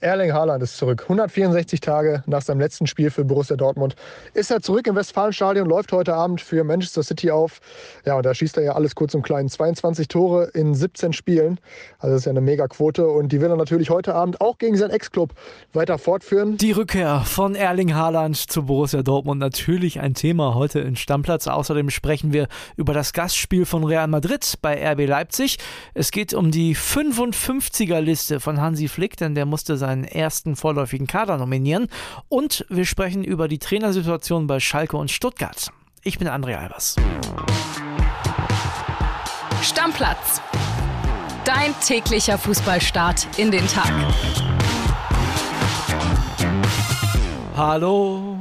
Erling Haaland ist zurück. 164 Tage nach seinem letzten Spiel für Borussia Dortmund ist er zurück im Westfalenstadion, läuft heute Abend für Manchester City auf. Ja, und da schießt er ja alles kurz und klein. 22 Tore in 17 Spielen. Also das ist ja eine Mega-Quote und die will er natürlich heute Abend auch gegen seinen Ex-Club weiter fortführen. Die Rückkehr von Erling Haaland zu Borussia Dortmund natürlich ein Thema heute in Stammplatz. Außerdem sprechen wir über das Gastspiel von Real Madrid bei RB Leipzig. Es geht um die 55er-Liste von Hansi Flick, denn der musste seinen ersten vorläufigen Kader nominieren. Und wir sprechen über die Trainersituation bei Schalke und Stuttgart. Ich bin André Albers. Stammplatz. Dein täglicher Fußballstart in den Tag. Hallo,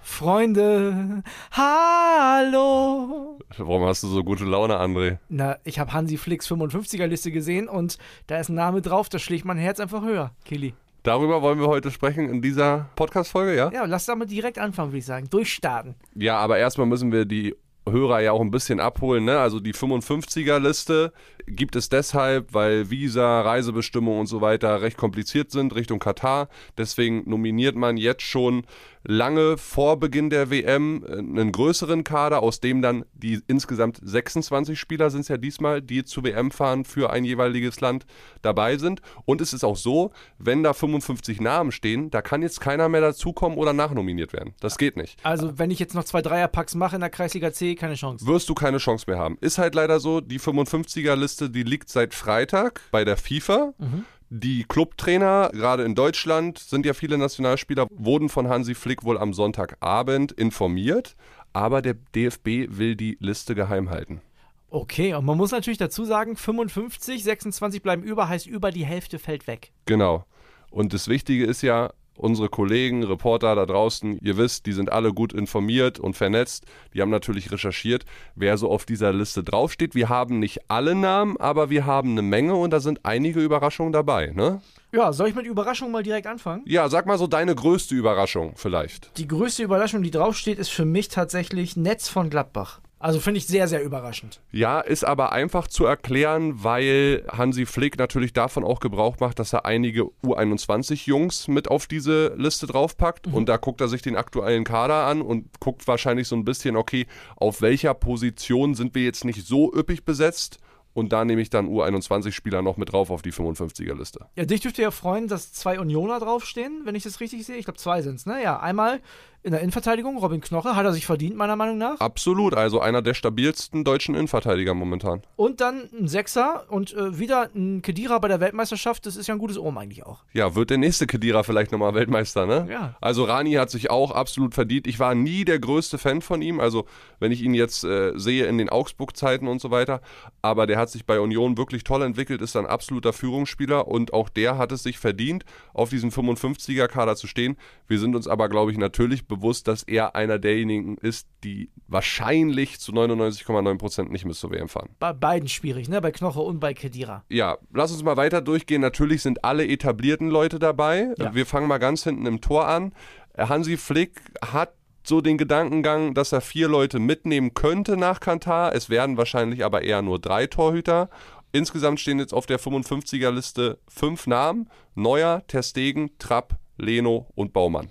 Freunde. Hallo. Warum hast du so gute Laune, André? Na, ich habe Hansi Flicks 55er-Liste gesehen und da ist ein Name drauf, da schlägt mein Herz einfach höher, Kili. Darüber wollen wir heute sprechen in dieser Podcast-Folge, ja? Ja, lass damit direkt anfangen, würde ich sagen. Durchstarten. Ja, aber erstmal müssen wir die Hörer ja auch ein bisschen abholen. Ne? Also die 55er-Liste gibt es deshalb, weil Visa, Reisebestimmungen und so weiter recht kompliziert sind Richtung Katar. Deswegen nominiert man jetzt schon lange vor Beginn der WM äh, einen größeren Kader, aus dem dann die insgesamt 26 Spieler sind es ja diesmal, die zur WM fahren für ein jeweiliges Land dabei sind. Und es ist auch so, wenn da 55 Namen stehen, da kann jetzt keiner mehr dazukommen oder nachnominiert werden. Das geht nicht. Also wenn ich jetzt noch zwei Dreierpacks mache in der Kreisliga C, keine Chance. Wirst du keine Chance mehr haben. Ist halt leider so, die 55er-Liste, die liegt seit Freitag bei der FIFA. Mhm. Die Clubtrainer, gerade in Deutschland, sind ja viele Nationalspieler, wurden von Hansi Flick wohl am Sonntagabend informiert, aber der DFB will die Liste geheim halten. Okay, und man muss natürlich dazu sagen, 55, 26 bleiben über, heißt über die Hälfte fällt weg. Genau. Und das Wichtige ist ja, unsere Kollegen, Reporter da draußen, ihr wisst, die sind alle gut informiert und vernetzt. Die haben natürlich recherchiert, wer so auf dieser Liste draufsteht. Wir haben nicht alle Namen, aber wir haben eine Menge und da sind einige Überraschungen dabei, ne? Ja, soll ich mit Überraschungen mal direkt anfangen? Ja, sag mal so deine größte Überraschung vielleicht. Die größte Überraschung, die draufsteht, ist für mich tatsächlich Netz von Gladbach. Also finde ich sehr, sehr überraschend. Ja, ist aber einfach zu erklären, weil Hansi Flick natürlich davon auch Gebrauch macht, dass er einige U21-Jungs mit auf diese Liste draufpackt. Mhm. Und da guckt er sich den aktuellen Kader an und guckt wahrscheinlich so ein bisschen, okay, auf welcher Position sind wir jetzt nicht so üppig besetzt und da nehme ich dann U21-Spieler noch mit drauf auf die 55er-Liste. Ja, dich dürfte ja freuen, dass zwei Unioner draufstehen, wenn ich das richtig sehe. Ich glaube, zwei sind es, ne? Ja, einmal in der Innenverteidigung, Robin Knoche, hat er sich verdient, meiner Meinung nach. Absolut, also einer der stabilsten deutschen Innenverteidiger momentan. Und dann ein Sechser und äh, wieder ein Kedira bei der Weltmeisterschaft, das ist ja ein gutes Ohm eigentlich auch. Ja, wird der nächste Kedira vielleicht nochmal Weltmeister, ne? Ja. Also Rani hat sich auch absolut verdient. Ich war nie der größte Fan von ihm, also wenn ich ihn jetzt äh, sehe in den Augsburg-Zeiten und so weiter, aber der hat sich bei Union wirklich toll entwickelt, ist ein absoluter Führungsspieler und auch der hat es sich verdient, auf diesem 55er-Kader zu stehen. Wir sind uns aber, glaube ich, natürlich bewusst, bewusst, dass er einer derjenigen ist, die wahrscheinlich zu 99,9% nicht mit zur WM fahren. Bei beiden schwierig, ne? Bei Knoche und bei Kedira. Ja, lass uns mal weiter durchgehen. Natürlich sind alle etablierten Leute dabei. Ja. Wir fangen mal ganz hinten im Tor an. Hansi Flick hat so den Gedankengang, dass er vier Leute mitnehmen könnte nach Kantar. Es werden wahrscheinlich aber eher nur drei Torhüter. Insgesamt stehen jetzt auf der 55er-Liste fünf Namen: Neuer, Testegen, Trapp, Leno und Baumann.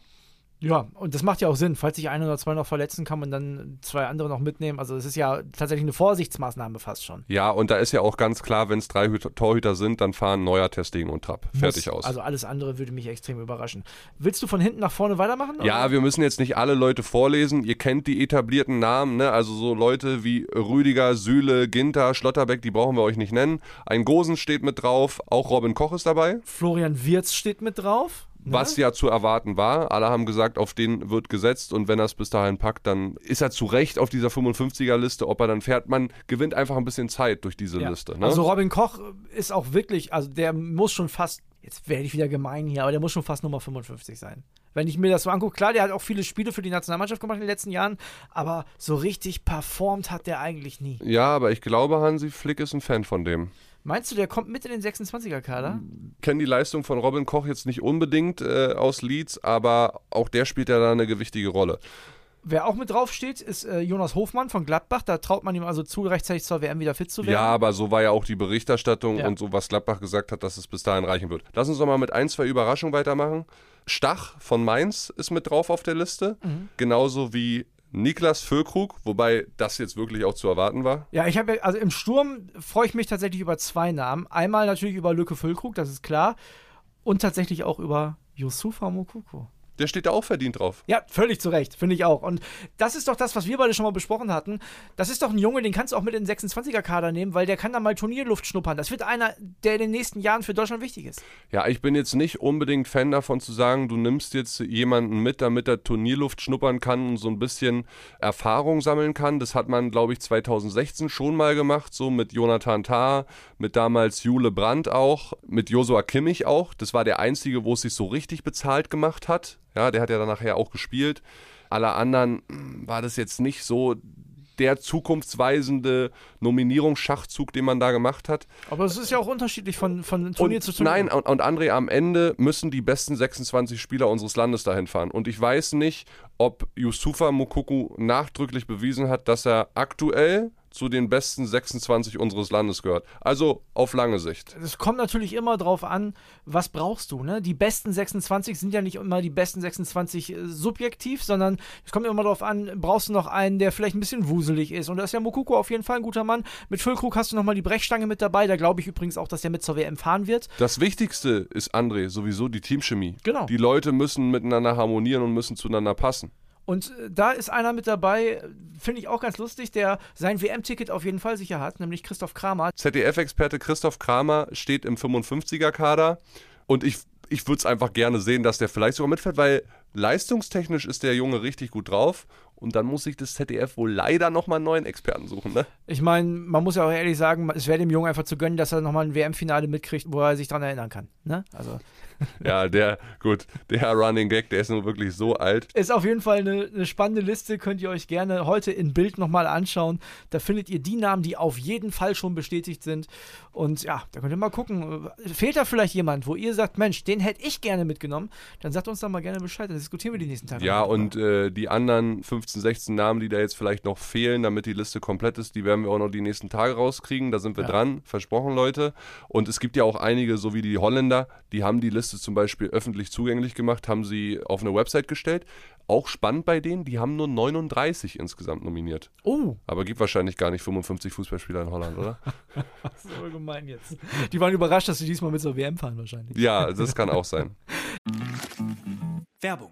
Ja, und das macht ja auch Sinn. Falls sich ein oder zwei noch verletzen, kann man dann zwei andere noch mitnehmen. Also es ist ja tatsächlich eine Vorsichtsmaßnahme fast schon. Ja, und da ist ja auch ganz klar, wenn es drei Torhüter sind, dann fahren Neuer, Testing und Trapp. Fertig Muss, aus. Also alles andere würde mich extrem überraschen. Willst du von hinten nach vorne weitermachen? Ja, oder? wir müssen jetzt nicht alle Leute vorlesen. Ihr kennt die etablierten Namen, ne? Also so Leute wie Rüdiger, Sühle, Ginter, Schlotterbeck, die brauchen wir euch nicht nennen. Ein Gosen steht mit drauf, auch Robin Koch ist dabei. Florian Wirz steht mit drauf. Was ja zu erwarten war. Alle haben gesagt, auf den wird gesetzt und wenn er es bis dahin packt, dann ist er zu Recht auf dieser 55er-Liste. Ob er dann fährt, man gewinnt einfach ein bisschen Zeit durch diese ja. Liste. Ne? Also Robin Koch ist auch wirklich, also der muss schon fast, jetzt werde ich wieder gemein hier, aber der muss schon fast Nummer 55 sein. Wenn ich mir das so angucke, klar, der hat auch viele Spiele für die Nationalmannschaft gemacht in den letzten Jahren, aber so richtig performt hat der eigentlich nie. Ja, aber ich glaube, Hansi Flick ist ein Fan von dem. Meinst du, der kommt mit in den 26er-Kader? Kenne die Leistung von Robin Koch jetzt nicht unbedingt äh, aus Leeds, aber auch der spielt ja da eine gewichtige Rolle. Wer auch mit drauf steht, ist äh, Jonas Hofmann von Gladbach. Da traut man ihm also zu, rechtzeitig zur WM wieder fit zu werden. Ja, aber so war ja auch die Berichterstattung Ja. und so, was Gladbach gesagt hat, dass es bis dahin reichen wird. Lass uns doch mal mit ein, zwei Überraschungen weitermachen. Stach von Mainz ist mit drauf auf der Liste. Mhm. Genauso wie Niklas Füllkrug, wobei das jetzt wirklich auch zu erwarten war. Ja, ich habe also im Sturm freue ich mich tatsächlich über zwei Namen. Einmal natürlich über Lücke Füllkrug, das ist klar. Und tatsächlich auch über Yusufa Mokoko. Der steht da auch verdient drauf. Ja, völlig zu Recht, finde ich auch. Und das ist doch das, was wir beide schon mal besprochen hatten. Das ist doch ein Junge, den kannst du auch mit in den 26er-Kader nehmen, weil der kann da mal Turnierluft schnuppern. Das wird einer, der in den nächsten Jahren für Deutschland wichtig ist. Ja, ich bin jetzt nicht unbedingt Fan davon zu sagen, du nimmst jetzt jemanden mit, damit er Turnierluft schnuppern kann und so ein bisschen Erfahrung sammeln kann. Das hat man, glaube ich, 2016 schon mal gemacht, so mit Jonathan Tah, mit damals Jule Brandt auch, mit Josua Kimmich auch. Das war der einzige, wo es sich so richtig bezahlt gemacht hat. Ja, der hat ja dann nachher auch gespielt. Alle anderen war das jetzt nicht so der zukunftsweisende Nominierungsschachzug, den man da gemacht hat. Aber es ist ja auch unterschiedlich von, von Turnier Und, zu Turnier. nein, und, und André, am Ende müssen die besten 26 Spieler unseres Landes dahin fahren. Und ich weiß nicht, ob Yusufa Mukuku nachdrücklich bewiesen hat, dass er aktuell zu den besten 26 unseres Landes gehört. Also auf lange Sicht. es kommt natürlich immer drauf an, was brauchst du. Ne? Die besten 26 sind ja nicht immer die besten 26 äh, subjektiv, sondern es kommt immer darauf an, brauchst du noch einen, der vielleicht ein bisschen wuselig ist. Und da ist ja Mokoko auf jeden Fall ein guter Mann. Mit Füllkrug hast du nochmal die Brechstange mit dabei. Da glaube ich übrigens auch, dass der mit zur WM fahren wird. Das Wichtigste ist, André, sowieso die Teamchemie. Genau. Die Leute müssen miteinander harmonieren und müssen zueinander passen. Und äh, da ist einer mit dabei, finde ich auch ganz lustig, der sein WM-Ticket auf jeden Fall sicher hat, nämlich Christoph Kramer. ZDF-Experte Christoph Kramer steht im 55er-Kader und ich, ich würde es einfach gerne sehen, dass der vielleicht sogar mitfährt, weil leistungstechnisch ist der Junge richtig gut drauf und dann muss sich das ZDF wohl leider nochmal einen neuen Experten suchen, ne? Ich meine, man muss ja auch ehrlich sagen, es wäre dem Jungen einfach zu gönnen, dass er nochmal ein WM-Finale mitkriegt, wo er sich dran erinnern kann. Ne? Also Ja, der, gut, der Running Gag, der ist nun wirklich so alt. ist auf jeden Fall eine, eine spannende Liste, könnt ihr euch gerne heute in Bild nochmal anschauen. Da findet ihr die Namen, die auf jeden Fall schon bestätigt sind. Und ja, da könnt ihr mal gucken. Fehlt da vielleicht jemand, wo ihr sagt, Mensch, den hätte ich gerne mitgenommen? Dann sagt uns doch mal gerne Bescheid, dann diskutieren wir die nächsten Tage. Ja, und äh, die anderen 15, 16 Namen, die da jetzt vielleicht noch fehlen, damit die Liste komplett ist, die werden wir auch noch die nächsten Tage rauskriegen. Da sind wir Ja. dran, versprochen, Leute. Und es gibt ja auch einige, so wie die Holländer, die haben die Liste zum Beispiel öffentlich zugänglich gemacht, haben sie auf eine Website gestellt. Auch spannend bei denen, die haben nur 39 insgesamt nominiert. Oh, Aber gibt wahrscheinlich gar nicht 55 Fußballspieler in Holland, oder? das ist aber gemein jetzt. Die waren überrascht, dass sie diesmal mit zur WM fahren wahrscheinlich. ja, das kann auch sein. Werbung.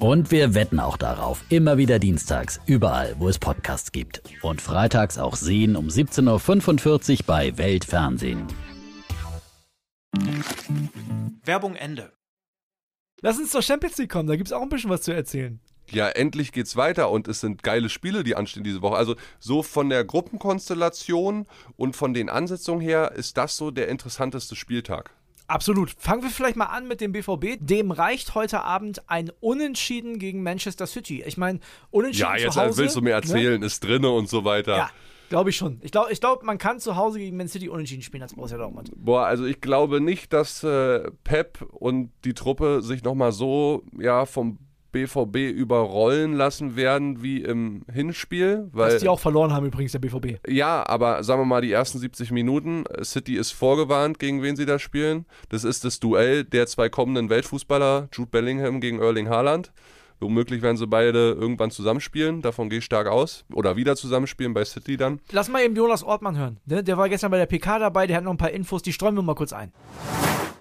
Und wir wetten auch darauf. Immer wieder dienstags, überall, wo es Podcasts gibt. Und freitags auch sehen um 17.45 Uhr bei Weltfernsehen. Werbung Ende. Lass uns zur Champions League kommen, da gibt es auch ein bisschen was zu erzählen. Ja, endlich geht's weiter und es sind geile Spiele, die anstehen diese Woche. Also so von der Gruppenkonstellation und von den Ansetzungen her ist das so der interessanteste Spieltag. Absolut. Fangen wir vielleicht mal an mit dem BVB. Dem reicht heute Abend ein Unentschieden gegen Manchester City. Ich meine, Unentschieden Ja, jetzt zu Hause. willst du mir ne? erzählen, ist drinne und so weiter. Ja, glaube ich schon. Ich glaube, ich glaub, man kann zu Hause gegen Man City unentschieden spielen als Borussia Dortmund. Boah, also ich glaube nicht, dass äh, Pep und die Truppe sich nochmal so ja, vom BVB überrollen lassen werden wie im Hinspiel. Weil, Dass die auch verloren haben übrigens, der BVB. Ja, aber sagen wir mal, die ersten 70 Minuten, City ist vorgewarnt, gegen wen sie da spielen. Das ist das Duell der zwei kommenden Weltfußballer, Jude Bellingham gegen Erling Haaland. Womöglich werden sie beide irgendwann zusammenspielen, davon gehe ich stark aus. Oder wieder zusammenspielen bei City dann. Lass mal eben Jonas Ortmann hören. Ne? Der war gestern bei der PK dabei, der hat noch ein paar Infos, die streuen wir mal kurz ein.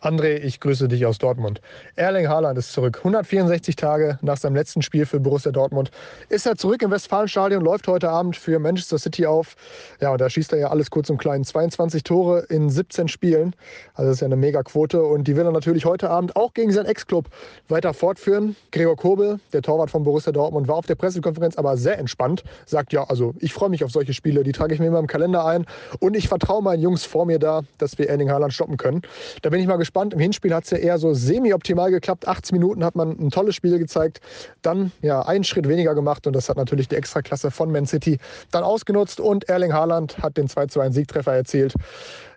André, ich grüße dich aus Dortmund. Erling Haaland ist zurück. 164 Tage nach seinem letzten Spiel für Borussia Dortmund ist er zurück im Westfalenstadion, läuft heute Abend für Manchester City auf. Ja, und da schießt er ja alles kurz und klein. 22 Tore in 17 Spielen. Also das ist ja eine Mega-Quote. Und die will er natürlich heute Abend auch gegen seinen Ex-Club weiter fortführen. Gregor Kobel, der Torwart von Borussia Dortmund, war auf der Pressekonferenz aber sehr entspannt. Sagt, ja, also ich freue mich auf solche Spiele. Die trage ich mir immer im Kalender ein. Und ich vertraue meinen Jungs vor mir da, dass wir Erling Haaland stoppen können. Da bin ich mal gespannt gespannt. Im Hinspiel hat es ja eher so semi-optimal geklappt. 18 Minuten hat man ein tolles Spiel gezeigt. Dann ja einen Schritt weniger gemacht und das hat natürlich die Extraklasse von Man City dann ausgenutzt und Erling Haaland hat den 2 zu 1 Siegtreffer erzielt.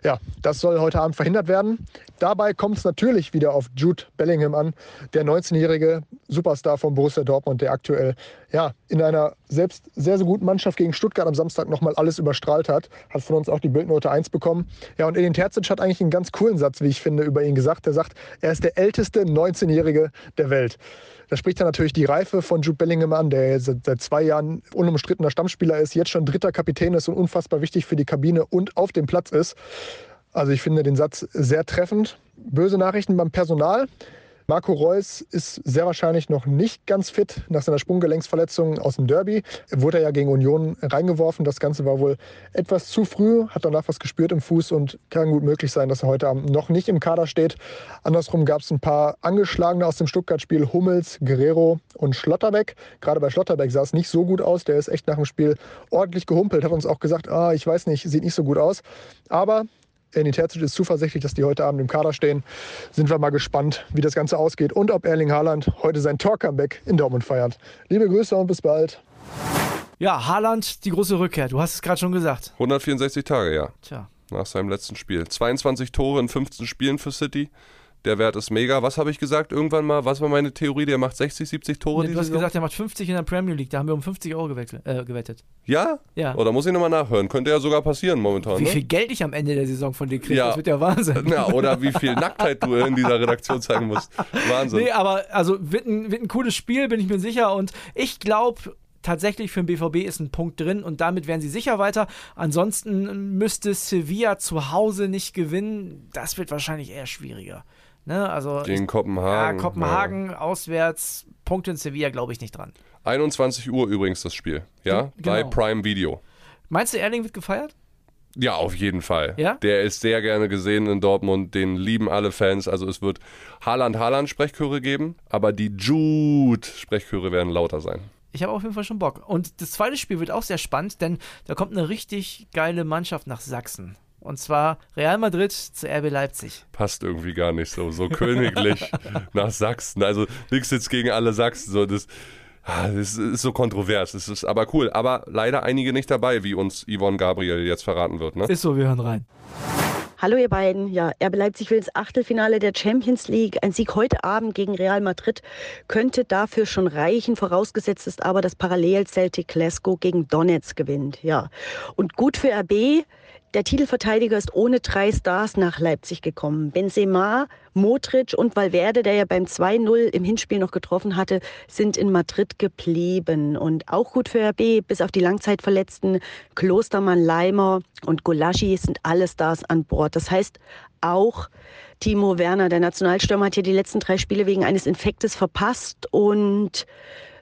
Ja, das soll heute Abend verhindert werden. Dabei kommt es natürlich wieder auf Jude Bellingham an, der 19-jährige Superstar von Borussia Dortmund, der aktuell ja, in einer selbst sehr, sehr guten Mannschaft gegen Stuttgart am Samstag nochmal alles überstrahlt hat. Hat von uns auch die Bildnote 1 bekommen. Ja, und Edin Terzic hat eigentlich einen ganz coolen Satz, wie ich finde, über ihn gesagt. Er sagt, er ist der älteste 19-Jährige der Welt. Da spricht er natürlich die Reife von Jude Bellingham an, der seit zwei Jahren unumstrittener Stammspieler ist, jetzt schon dritter Kapitän ist und unfassbar wichtig für die Kabine und auf dem Platz ist. Also ich finde den Satz sehr treffend. Böse Nachrichten beim Personal. Marco Reus ist sehr wahrscheinlich noch nicht ganz fit nach seiner Sprunggelenksverletzung aus dem Derby. Er wurde ja gegen Union reingeworfen. Das Ganze war wohl etwas zu früh, hat danach was gespürt im Fuß und kann gut möglich sein, dass er heute Abend noch nicht im Kader steht. Andersrum gab es ein paar Angeschlagene aus dem Stuttgart-Spiel, Hummels, Guerrero und Schlotterbeck. Gerade bei Schlotterbeck sah es nicht so gut aus. Der ist echt nach dem Spiel ordentlich gehumpelt, hat uns auch gesagt, ah, ich weiß nicht, sieht nicht so gut aus. Aber Ernie Terzic ist zuversichtlich, dass die heute Abend im Kader stehen. Sind wir mal gespannt, wie das Ganze ausgeht und ob Erling Haaland heute sein Tor-Comeback in Dortmund feiert. Liebe Grüße und bis bald. Ja, Haaland, die große Rückkehr. Du hast es gerade schon gesagt. 164 Tage, ja. Tja. Nach seinem letzten Spiel. 22 Tore in 15 Spielen für City. Der Wert ist mega. Was habe ich gesagt irgendwann mal? Was war meine Theorie? Der macht 60, 70 Tore Nee, du hast Saison? gesagt, er macht 50 in der Premier League. Da haben wir um 50 Euro gewechselt, äh, gewettet. Ja? Ja. Oder muss ich nochmal nachhören? Könnte ja sogar passieren momentan. Wie ne? viel Geld ich am Ende der Saison von dir kriege, Ja. das wird ja Wahnsinn. Ja, oder wie viel Nacktheit du in dieser Redaktion zeigen musst. Wahnsinn. Nee, aber also wird ein, wird ein cooles Spiel, bin ich mir sicher. Und ich glaube, tatsächlich für den BVB ist ein Punkt drin und damit wären sie sicher weiter. Ansonsten müsste Sevilla zu Hause nicht gewinnen. Das wird wahrscheinlich eher schwieriger. Ne? Also Gegen ich, Kopenhagen. ja, Kopenhagen auswärts, Punkte in Sevilla glaube ich nicht dran. Ja. 21 Uhr übrigens das Spiel. Ja? Bei Genau. Prime Video. Meinst du, Erling wird gefeiert? Ja, auf jeden Fall. Ja? Der ist sehr gerne gesehen in Dortmund, den lieben alle Fans. Also es wird Haaland-Haaland-Sprechchöre geben, aber die Jude-Sprechchöre werden lauter sein. Ich habe auf jeden Fall schon Bock. Und das zweite Spiel wird auch sehr spannend, denn da kommt eine richtig geile Mannschaft nach Sachsen. Und zwar Real Madrid zu RB Leipzig. Passt irgendwie gar nicht so, so königlich nach Sachsen. Also nichts jetzt gegen alle Sachsen. So, das, ah, das ist so kontrovers. Das ist aber cool. Aber leider einige nicht dabei, wie uns Yvonne Gabriel jetzt verraten wird. Ne? Ist so, wir hören rein. Hallo ihr beiden. Ja, RB Leipzig will ins Achtelfinale der Champions League. Ein Sieg heute Abend gegen Real Madrid könnte dafür schon reichen. Vorausgesetzt ist aber, dass parallel Celtic Glasgow gegen Donetsk gewinnt. Ja. Und gut für RB. Der Titelverteidiger ist ohne drei Stars nach Leipzig gekommen. Benzema, Modric und Valverde, der ja beim 2-0 im Hinspiel noch getroffen hatte, sind in Madrid geblieben. Und auch gut für RB, bis auf die Langzeitverletzten Klostermann, Leimer und Golaschi sind alle Stars an Bord. Das heißt, auch Timo Werner, der Nationalstürmer, hat hier die letzten drei Spiele wegen eines Infektes verpasst und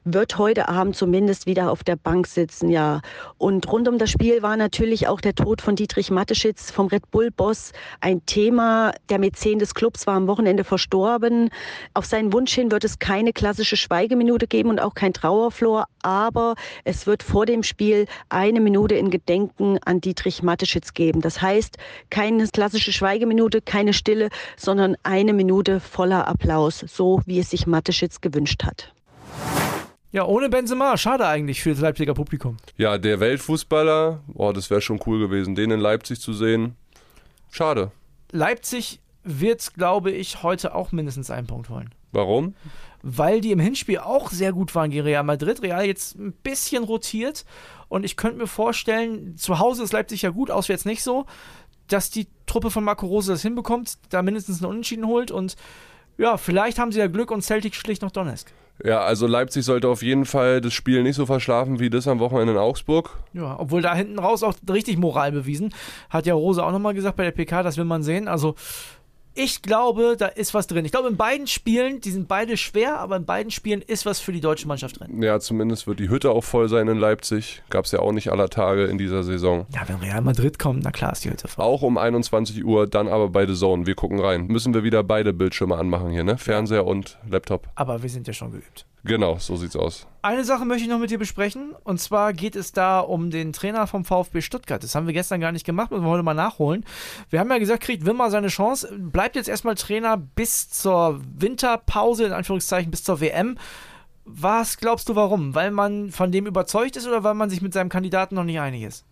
wird heute Abend zumindest wieder auf der Bank sitzen, ja. Und rund um das Spiel war natürlich auch der Tod von Dietrich Mateschitz vom Red Bull-Boss ein Thema. Der Mäzen des Clubs war am Wochenende verstorben. Auf seinen Wunsch hin wird es keine klassische Schweigeminute geben und auch kein Trauerflor, aber es wird vor dem Spiel eine Minute in Gedenken an Dietrich Mateschitz geben. Das heißt, keine klassische Schweigeminute, keine Stille, sondern eine Minute voller Applaus, so wie es sich Mateschitz gewünscht hat. Ja, ohne Benzema. Schade eigentlich für das Leipziger Publikum. Ja, der Weltfußballer, oh, das wäre schon cool gewesen, den in Leipzig zu sehen. Schade. Leipzig wird, glaube ich, heute auch mindestens einen Punkt holen. Warum? Weil die im Hinspiel auch sehr gut waren gegen Real Madrid. Real jetzt ein bisschen rotiert. Und ich könnte mir vorstellen, zu Hause ist Leipzig ja gut, auswärts nicht so, dass die Truppe von Marco Rose das hinbekommt, da mindestens einen Unentschieden holt. Und ja, vielleicht haben sie ja Glück und Celtic schlicht noch Donetsk. Ja, also Leipzig sollte auf jeden Fall das Spiel nicht so verschlafen wie das am Wochenende in Augsburg. Ja, obwohl da hinten raus auch richtig Moral bewiesen. Hat ja Rose auch nochmal gesagt bei der PK, das will man sehen. Also Ich glaube, da ist was drin. Ich glaube, in beiden Spielen, die sind beide schwer, aber in beiden Spielen ist was für die deutsche Mannschaft drin. Ja, zumindest wird die Hütte auch voll sein in Leipzig. Gab es ja auch nicht aller Tage in dieser Saison. Ja, wenn Real Madrid kommt, na klar ist die Hütte voll. Auch um 21 Uhr, dann aber bei The Zone. Wir gucken rein. Müssen wir wieder beide Bildschirme anmachen hier, ne? Fernseher und Laptop. Aber wir sind ja schon geübt. Genau, so sieht's aus. Eine Sache möchte ich noch mit dir besprechen. Und zwar geht es da um den Trainer vom VfB Stuttgart. Das haben wir gestern gar nicht gemacht, müssen wir heute mal nachholen. Wir haben ja gesagt, kriegt Wimmer seine Chance. Bleibt jetzt erstmal Trainer bis zur Winterpause, in Anführungszeichen, bis zur WM. Was glaubst du, warum? Weil man von dem überzeugt ist oder weil man sich mit seinem Kandidaten noch nicht einig ist?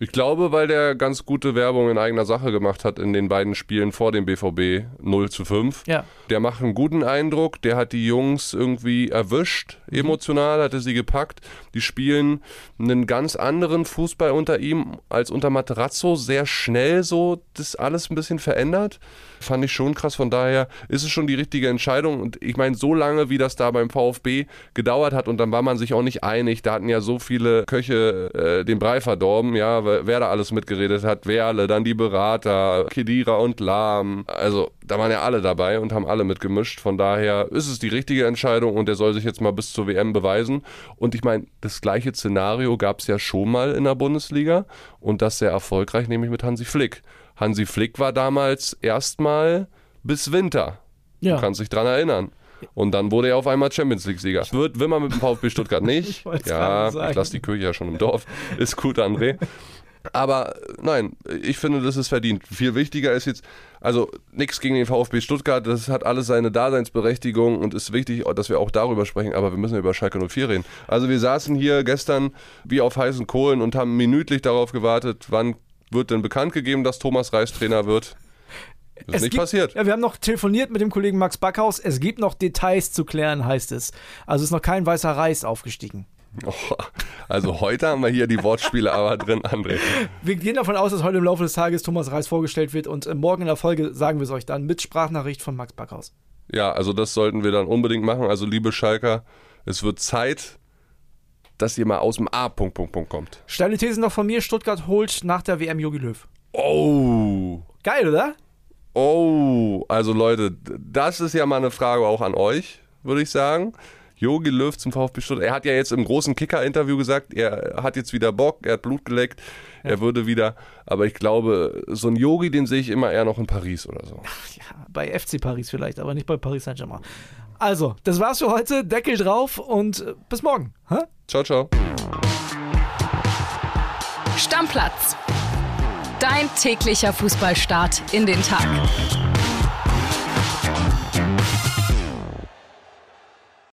Ich glaube, weil der ganz gute Werbung in eigener Sache gemacht hat in den beiden Spielen vor dem BVB 0 zu 5. Ja. Der macht einen guten Eindruck, der hat die Jungs irgendwie erwischt, emotional, hatte sie gepackt. Die spielen einen ganz anderen Fußball unter ihm als unter Materazzo, sehr schnell so, das alles ein bisschen verändert. Fand ich schon krass, von daher ist es schon die richtige Entscheidung. Und ich meine, so lange, wie das da beim VfB gedauert hat und dann war man sich auch nicht einig, da hatten ja so viele Köche äh, den Brei verdorben, ja, wer da alles mitgeredet hat, Werle, dann die Berater, Kedira und Lahm. Also da waren ja alle dabei und haben alle mitgemischt. Von daher ist es die richtige Entscheidung und der soll sich jetzt mal bis zur WM beweisen. Und ich meine, das gleiche Szenario gab es ja schon mal in der Bundesliga und das sehr erfolgreich, nämlich mit Hansi Flick. Hansi Flick war damals erstmal bis Winter. Ja. Du kannst dich dran erinnern. Und dann wurde er auf einmal Champions League-Sieger. Wird Wimmer mit dem VfB Stuttgart nicht. Ich ja, ich lasse die Kirche ja schon im Dorf. Ist gut, André. Aber nein, ich finde, das ist verdient. Viel wichtiger ist jetzt, also nichts gegen den VfB Stuttgart, das hat alles seine Daseinsberechtigung und ist wichtig, dass wir auch darüber sprechen, aber wir müssen über Schalke 04 reden. Also wir saßen hier gestern wie auf heißen Kohlen und haben minütlich darauf gewartet, wann wird denn bekannt gegeben, dass Thomas Reis Trainer wird. Das ist Es nicht gibt- passiert. Ja, wir haben noch telefoniert mit dem Kollegen Max Backhaus. Es gibt noch Details zu klären, heißt es. Also ist noch kein weißer Reis aufgestiegen. Oh, also heute haben wir hier die Wortspiele aber drin, André. Wir gehen davon aus, dass heute im Laufe des Tages Thomas Reis vorgestellt wird und äh, morgen in der Folge sagen wir es euch dann mit Sprachnachricht von Max Backhaus. Ja, also das sollten wir dann unbedingt machen. Also liebe Schalker, es wird Zeit, dass ihr mal aus dem A. Punkt, Punkt, Punkt kommt. Steile These noch von mir: Stuttgart holt nach der WM Jogi Löw. Oh, Geil, oder? oh, also Leute, das ist ja mal eine Frage auch an euch, würde ich sagen. Jogi Löw zum VfB Stuttgart. Er hat ja jetzt im großen Kicker-Interview gesagt, er hat jetzt wieder Bock, er hat Blut geleckt, er würde wieder. Aber ich glaube, so ein Yogi, den sehe ich immer eher noch in Paris oder so. Ja, bei FC Paris vielleicht, aber nicht bei Paris Saint-Germain. Also, das war's für heute. Deckel drauf und äh, bis morgen. Hä? Ciao, ciao. Stammplatz. Dein täglicher Fußballstart in den Tag.